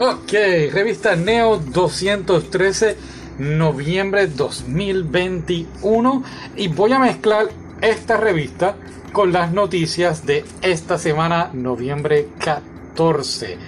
Ok, revista Neo 213, noviembre 2021. Y voy a mezclar esta revista con las noticias de esta semana, noviembre 14.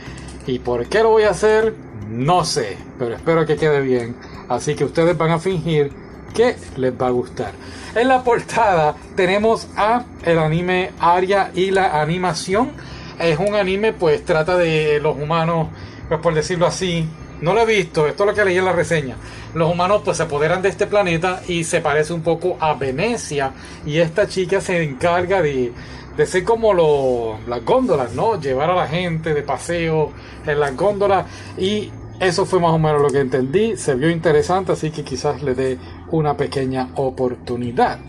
¿Y por qué lo voy a hacer? No sé, pero espero que quede bien. Así que ustedes van a fingir que les va a gustar. En la portada tenemos a el anime Aria y la animación. Es un anime, pues trata de los humanos, pues por decirlo así, no lo he visto, esto es lo que leí en la reseña. Los humanos pues se apoderan de este planeta y se parece un poco a Venecia. Y esta chica se encarga de, de ser como las góndolas, ¿no? Llevar a la gente de paseo en las góndolas. Y eso fue más o menos lo que entendí. Se vio interesante, así que quizás le dé una pequeña oportunidad.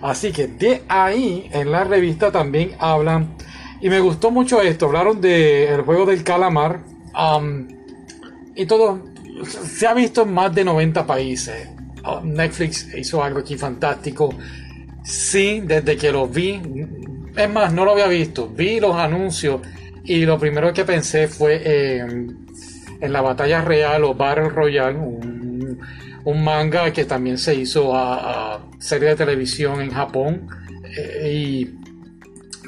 Así que de ahí en la revista también hablan. Y me gustó mucho esto. Hablaron del juego del calamar. Y todo se ha visto en más de 90 países. Netflix hizo algo aquí fantástico. Sí, desde que lo vi. Es más, no lo había visto. Vi los anuncios y lo primero que pensé fue en, la batalla real o Battle Royale, un, manga que también se hizo a, serie de televisión en Japón. Eh, y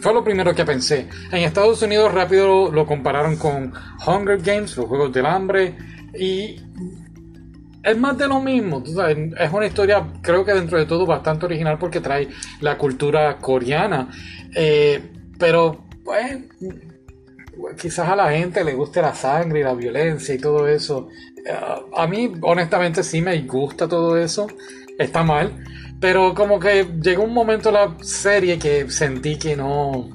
fue lo primero que pensé. En Estados Unidos rápido lo compararon con Hunger Games, los Juegos del Hambre y es más de lo mismo. Es una historia, creo que dentro de todo, bastante original porque trae la cultura coreana. Eh, pero, pues, quizás a la gente le guste la sangre y la violencia y todo eso. Eh, a mí, honestamente, sí me gusta todo eso. Está mal. Pero como que llegó un momento en la serie que sentí que no,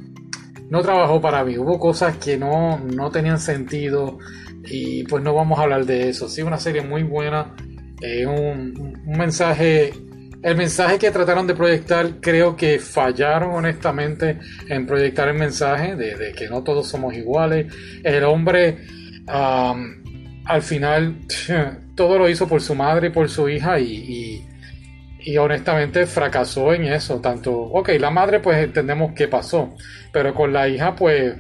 no trabajó para mí. Hubo cosas que no, no tenían sentido. Y pues no vamos a hablar de eso. Sí, una serie muy buena. Eh, un, mensaje. El mensaje que trataron de proyectar, creo que fallaron honestamente en proyectar el mensaje de, que no todos somos iguales. El hombre, al final, todo lo hizo por su madre y por su hija y honestamente fracasó en eso. Tanto, ok, la madre pues entendemos qué pasó, pero con la hija pues,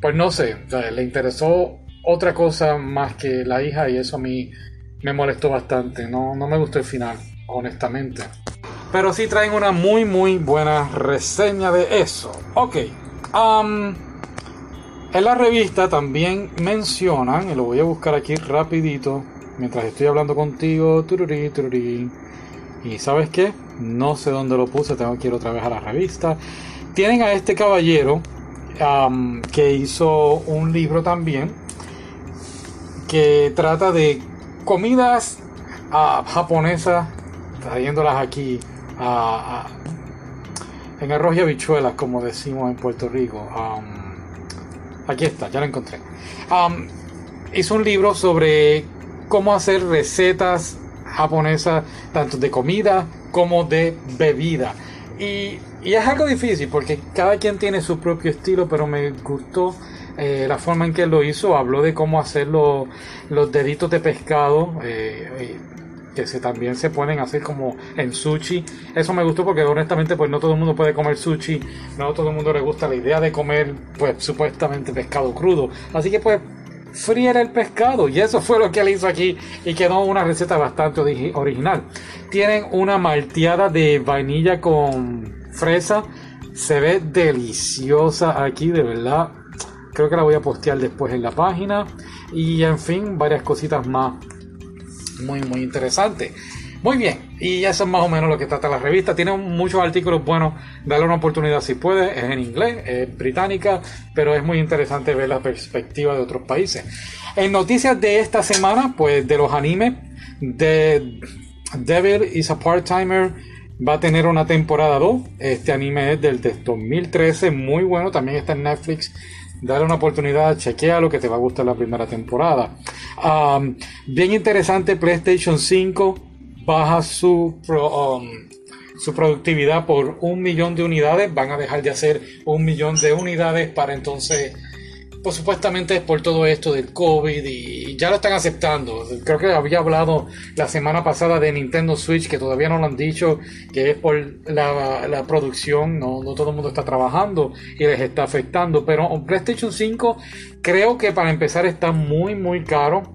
pues no sé, le interesó otra cosa más que la hija y eso a mí me molestó bastante. No, no me gustó el final, honestamente. Pero sí traen una muy muy buena reseña de eso. Ok. en la revista también mencionan, y lo voy a buscar aquí rapidito, mientras estoy hablando contigo. Y sabes qué? No sé dónde lo puse, tengo que ir otra vez a la revista. Tienen a este caballero que hizo un libro también que trata de comidas uh, japonesas, trayéndolas aquí en arroz y habichuelas, como decimos en Puerto Rico. Aquí está, ya lo encontré. Hizo un libro sobre cómo hacer recetas japonesas, tanto de comida como de bebida. Y, es algo difícil porque cada quien tiene su propio estilo, pero me gustó eh, la forma en que lo hizo, habló de cómo hacer los, deditos de pescado, eh, que se, también se a hacer como en sushi. Eso me gustó porque honestamente pues no todo el mundo puede comer sushi, no todo el mundo le gusta la idea de comer pues supuestamente pescado crudo. Así que pues friera el pescado y eso fue lo que él hizo aquí y quedó una receta bastante original. Tienen una malteada de vainilla con fresa, se ve deliciosa aquí, de verdad Creo que la voy a postear después en la página. Y en fin, varias cositas más muy, muy interesantes. Muy bien, y eso es más o menos lo que trata la revista. Tiene muchos artículos buenos, dale una oportunidad si puede. Es en inglés, es británica, pero es muy interesante ver la perspectiva de otros países. En noticias de esta semana, pues de los animes, de Devil is a Part-Timer va a tener una temporada 2. Este anime es del 2013, muy bueno, también está en Netflix dale una oportunidad, chequea lo que te va a gustar la primera temporada. bien interesante, PlayStation 5 baja su, um, su productividad por un millón de unidades, van a dejar de hacer un millón de unidades para entonces pues supuestamente es por todo esto del COVID y ya lo están aceptando. Creo que había hablado la semana pasada de Nintendo Switch, que todavía no lo han dicho, que es por la, producción, no, no, todo el mundo está trabajando y les está afectando. Pero PlayStation 5 creo que para empezar está muy, muy caro.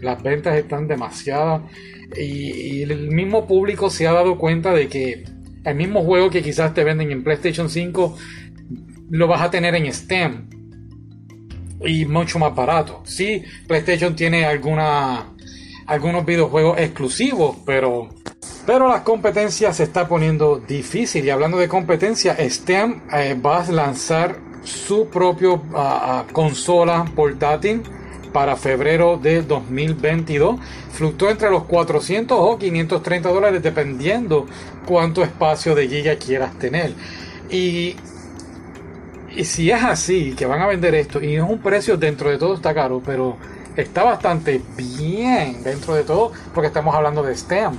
Las ventas están demasiadas y, el mismo público se ha dado cuenta de que el mismo juego que quizás te venden en PlayStation 5 lo vas a tener en Steam y mucho más barato. Sí, PlayStation tiene alguna, algunos videojuegos exclusivos, pero, pero la competencia se está poniendo difícil. Y hablando de competencia, Steam eh, va a lanzar su propio ah, consola portátil para febrero de 2022. Fluctúa entre los 400 o 530 dólares dependiendo cuánto espacio de giga quieras tener. Y y si es así, que van a vender esto, y es un precio dentro de todo está caro, pero está bastante bien dentro de todo, porque estamos hablando de STEM.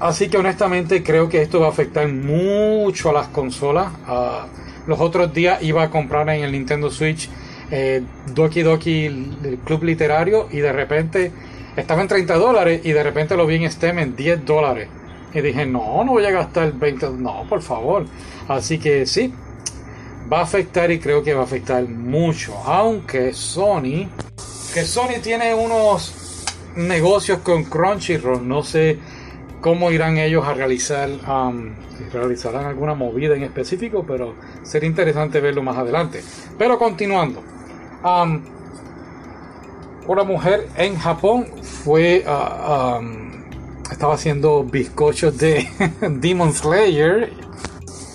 así que honestamente creo que esto va a afectar mucho a las consolas. Ah, los otros días iba a comprar en el Nintendo Switch eh, Doki Doki del Club Literario y de repente estaba en 30 dólares y de repente lo vi en STEM en 10 dólares. Y dije, no, no voy a gastar 20, no, por favor. Así que sí, va a afectar y creo que va a afectar mucho. Aunque Sony, que Sony tiene unos negocios con Crunchyroll, no sé cómo irán ellos a realizar, um, realizarán alguna movida en específico, pero sería interesante verlo más adelante. Pero continuando, una mujer en Japón fue, um, estaba haciendo bizcochos de Demon Slayer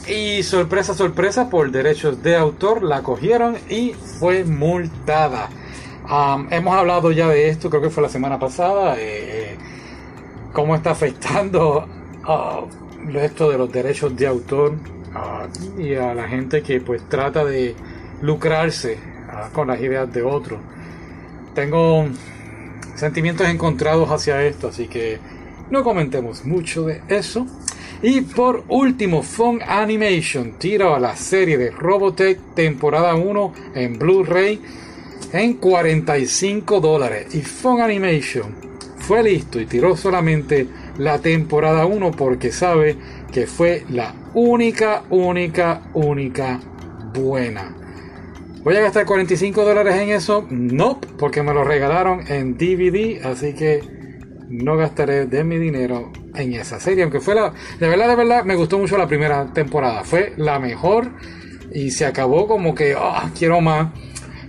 y sorpresa, sorpresa, por derechos de autor la cogieron y fue multada. hemos hablado ya de esto, creo que fue la semana pasada, eh, cómo está afectando uh, esto de los derechos de autor y a la gente que pues trata de lucrarse con las ideas de otros. Tengo sentimientos encontrados hacia esto, así que no comentemos mucho de eso. Y por último, Fun Animation tira a la serie de Robotech temporada 1 en Blu-ray en 45 dólares. Y Fun Animation fue listo y tiró solamente la temporada 1 porque sabe que fue la única, única, única buena. ¿Voy a gastar 45 dólares en eso? No, porque me lo regalaron en DVD, así que no gastaré de mi dinero en esa serie, aunque fue la, de verdad, de verdad, me gustó mucho la primera temporada, fue la mejor y se acabó como que, oh, quiero más.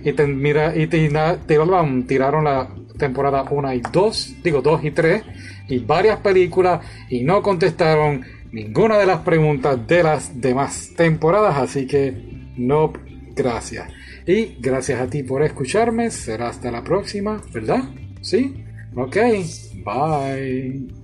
Y, te, mira, y tiraron, tiraron la temporada 1 y 2, digo 2 y 3, y varias películas, y no contestaron ninguna de las preguntas de las demás temporadas, así que no, gracias. Y gracias a ti por escucharme, será hasta la próxima, ¿verdad? ¿Sí? Ok, bye.